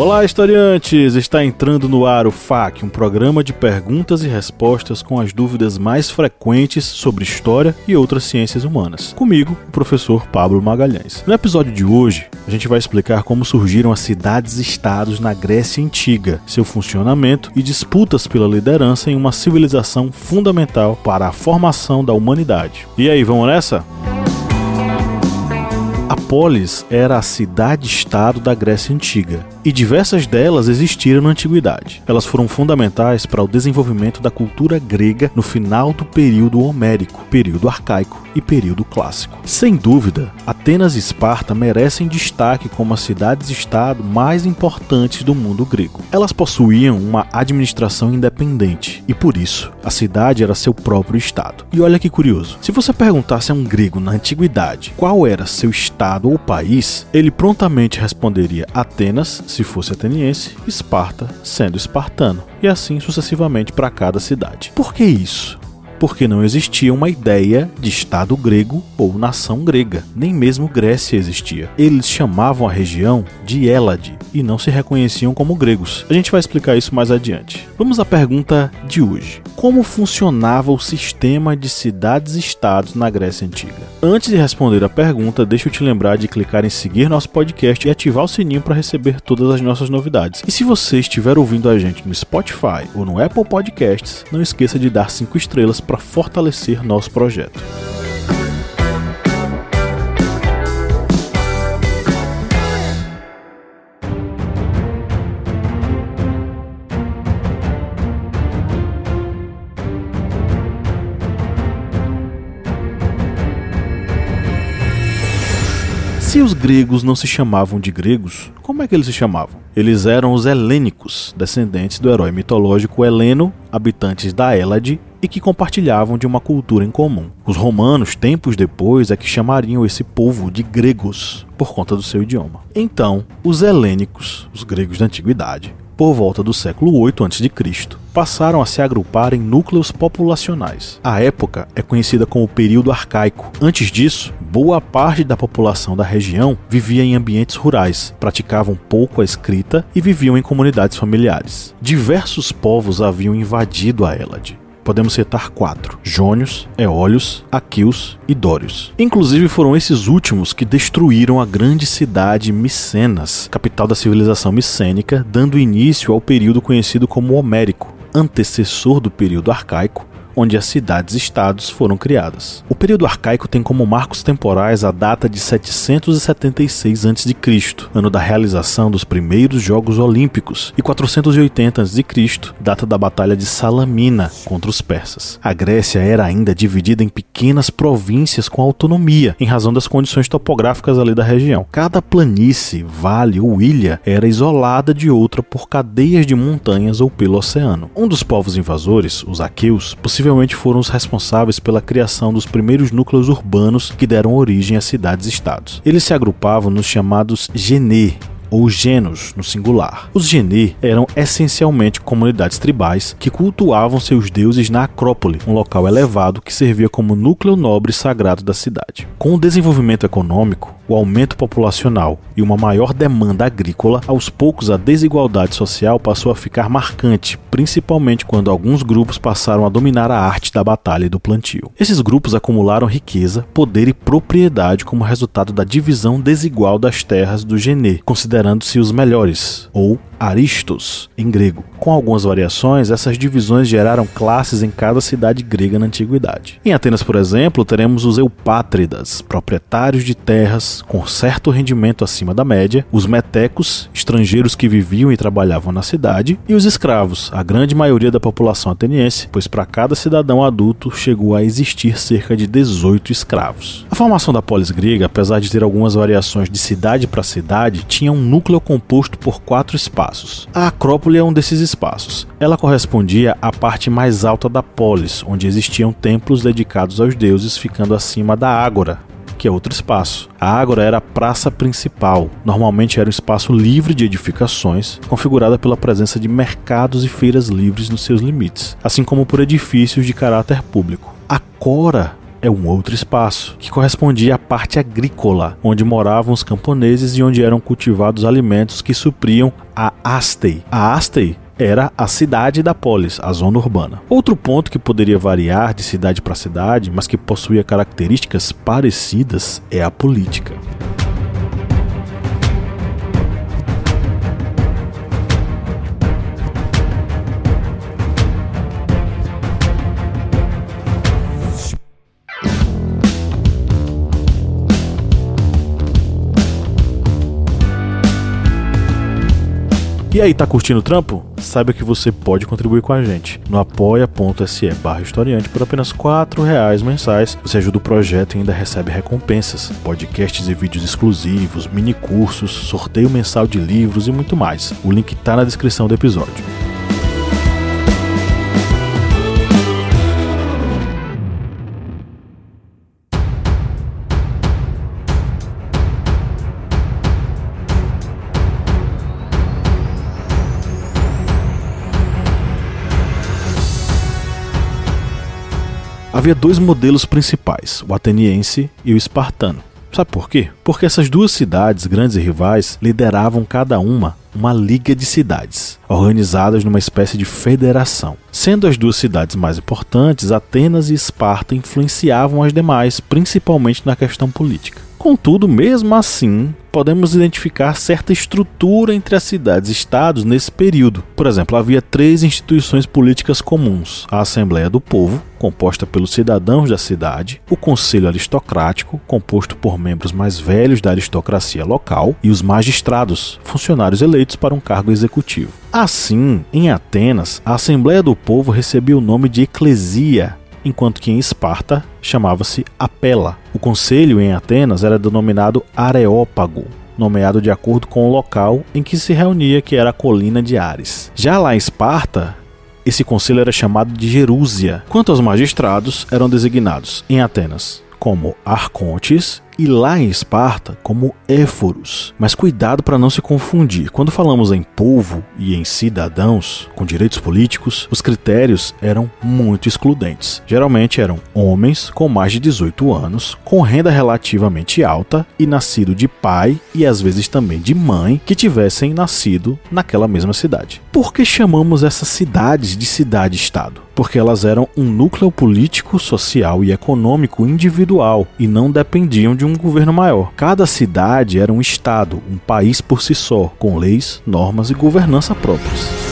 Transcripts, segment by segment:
Olá, historiantes! Está entrando no ar o FAQ, um programa de perguntas e respostas com as dúvidas mais frequentes sobre história e outras ciências humanas. Comigo, o professor Pablo Magalhães. No episódio de hoje, a gente vai explicar como surgiram as cidades-estados na Grécia Antiga, seu funcionamento e disputas pela liderança em uma civilização fundamental para a formação da humanidade. E aí, vamos nessa? A polis era a cidade-estado da Grécia Antiga, e diversas delas existiram na antiguidade. Elas foram fundamentais para o desenvolvimento da cultura grega no final do período homérico, período arcaico e período clássico. Sem dúvida, Atenas e Esparta merecem destaque como as cidades-estado mais importantes do mundo grego. Elas possuíam uma administração independente e por isso a cidade era seu próprio estado. E olha que curioso, se você perguntasse a um grego na antiguidade qual era seu estado ou país, ele prontamente responderia Atenas, se fosse ateniense, Esparta, sendo espartano, e assim sucessivamente para cada cidade. Por que isso? Porque não existia uma ideia de Estado grego ou nação grega, nem mesmo Grécia existia. Eles chamavam a região de Hélade e não se reconheciam como gregos. A gente vai explicar isso mais adiante. Vamos à pergunta de hoje: Como funcionava o sistema de cidades-estados na Grécia Antiga? Antes de responder a pergunta, deixa eu te lembrar de clicar em seguir nosso podcast e ativar o sininho para receber todas as nossas novidades. E se você estiver ouvindo a gente no Spotify ou no Apple Podcasts, não esqueça de dar 5 estrelas para fortalecer nosso projeto. Se os gregos não se chamavam de gregos, como é que eles se chamavam? Eles eram os helênicos, descendentes do herói mitológico Heleno, habitantes da Hélade e que compartilhavam de uma cultura em comum. Os romanos, tempos depois, é que chamariam esse povo de gregos, por conta do seu idioma. Então, os helênicos, os gregos da antiguidade, por volta do século 8 a.C., passaram a se agrupar em núcleos populacionais. A época é conhecida como período arcaico. Antes disso, boa parte da população da região vivia em ambientes rurais, praticavam pouco a escrita e viviam em comunidades familiares. Diversos povos haviam invadido a Hélade podemos citar quatro: Jônios, Eólios, Aqueus e Dórios. Inclusive foram esses últimos que destruíram a grande cidade Micenas, capital da civilização micênica, dando início ao período conhecido como Homérico, antecessor do período arcaico, onde as cidades-estados foram criadas. O período arcaico tem como marcos temporais a data de 776 a.C., ano da realização dos primeiros Jogos Olímpicos, e 480 a.C., data da Batalha de Salamina contra os persas. A Grécia era ainda dividida em pequenas províncias com autonomia, em razão das condições topográficas ali da região. Cada planície, vale ou ilha era isolada de outra por cadeias de montanhas ou pelo oceano. Um dos povos invasores, os aqueus, possivelmente foram os responsáveis pela criação dos primeiros núcleos urbanos que deram origem a cidades-estados. Eles se agrupavam nos chamados genê, ou genos no singular. Os genê eram essencialmente comunidades tribais que cultuavam seus deuses na Acrópole, um local elevado que servia como núcleo nobre sagrado da cidade. Com o desenvolvimento econômico, o aumento populacional e uma maior demanda agrícola, aos poucos a desigualdade social passou a ficar marcante, principalmente quando alguns grupos passaram a dominar a arte da batalha e do plantio. Esses grupos acumularam riqueza, poder e propriedade como resultado da divisão desigual das terras do Genê, considerando-se os melhores, ou aristos em grego. Com algumas variações, essas divisões geraram classes em cada cidade grega na antiguidade. Em Atenas, por exemplo, teremos os eupátridas, proprietários de terras com certo rendimento acima da média, os metecos, estrangeiros que viviam e trabalhavam na cidade, e os escravos, a grande maioria da população ateniense, pois para cada cidadão adulto chegou a existir cerca de 18 escravos. A formação da polis grega, apesar de ter algumas variações de cidade para cidade, tinha um núcleo composto por quatro espaços espaços. A Acrópole é um desses espaços. Ela correspondia à parte mais alta da polis, onde existiam templos dedicados aos deuses, ficando acima da Ágora, que é outro espaço. A Ágora era a praça principal. Normalmente era um espaço livre de edificações, configurada pela presença de mercados e feiras livres nos seus limites, assim como por edifícios de caráter público. A Cora é um outro espaço, que correspondia à parte agrícola, onde moravam os camponeses e onde eram cultivados alimentos que supriam a Astei. A Astei era a cidade da polis, a zona urbana. Outro ponto que poderia variar de cidade para cidade, mas que possuía características parecidas, é a política. E aí, tá curtindo o trampo? Saiba que você pode contribuir com a gente no apoia.se barra historiante por apenas R$ reais mensais. Você ajuda o projeto e ainda recebe recompensas, podcasts e vídeos exclusivos, mini cursos, sorteio mensal de livros e muito mais. O link tá na descrição do episódio. Havia dois modelos principais, o ateniense e o espartano. Sabe por quê? Porque essas duas cidades, grandes e rivais, lideravam cada uma uma liga de cidades, organizadas numa espécie de federação. Sendo as duas cidades mais importantes, Atenas e Esparta influenciavam as demais, principalmente na questão política. Contudo, mesmo assim, podemos identificar certa estrutura entre as cidades-estados nesse período. Por exemplo, havia três instituições políticas comuns: a Assembleia do Povo, composta pelos cidadãos da cidade, o Conselho Aristocrático, composto por membros mais velhos da aristocracia local, e os magistrados, funcionários eleitos para um cargo executivo. Assim, em Atenas, a Assembleia do Povo recebia o nome de Eclesia, enquanto que em Esparta chamava-se Apela. O conselho em Atenas era denominado Areópago, nomeado de acordo com o local em que se reunia, que era a colina de Ares. Já lá em Esparta, esse conselho era chamado de Jerúsia. Quanto aos magistrados, eram designados em Atenas como arcontes e lá em Esparta como éforos. Mas cuidado para não se confundir. Quando falamos em povo e em cidadãos com direitos políticos, os critérios eram muito excludentes. Geralmente eram homens com mais de 18 anos, com renda relativamente alta e nascido de pai e às vezes também de mãe que tivessem nascido naquela mesma cidade. Por que chamamos essas cidades de cidade-estado? Porque elas eram um núcleo político, social e econômico individual e não dependiam de um governo maior. Cada cidade era um estado, um país por si só, com leis, normas e governança próprias.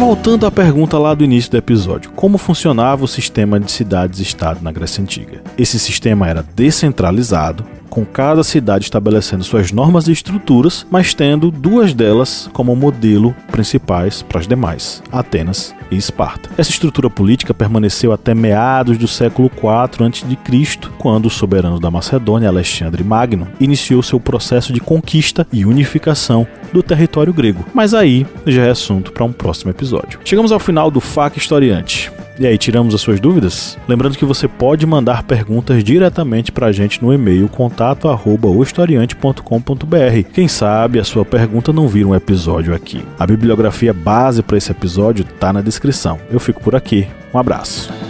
Voltando à pergunta lá do início do episódio, como funcionava o sistema de cidades-estado na Grécia Antiga? Esse sistema era descentralizado, com cada cidade estabelecendo suas normas e estruturas, mas tendo duas delas como modelo principais para as demais, Atenas e Esparta. Essa estrutura política permaneceu até meados do século IV a.C., quando o soberano da Macedônia, Alexandre Magno, iniciou seu processo de conquista e unificação do território grego. Mas aí já é assunto para um próximo episódio. Chegamos ao final do FAQ Historiante. E aí, tiramos as suas dúvidas? Lembrando que você pode mandar perguntas diretamente para a gente no e-mail contato@ohistoriante.com.br. Quem sabe a sua pergunta não vira um episódio aqui. A bibliografia base para esse episódio está na descrição. Eu fico por aqui. Um abraço.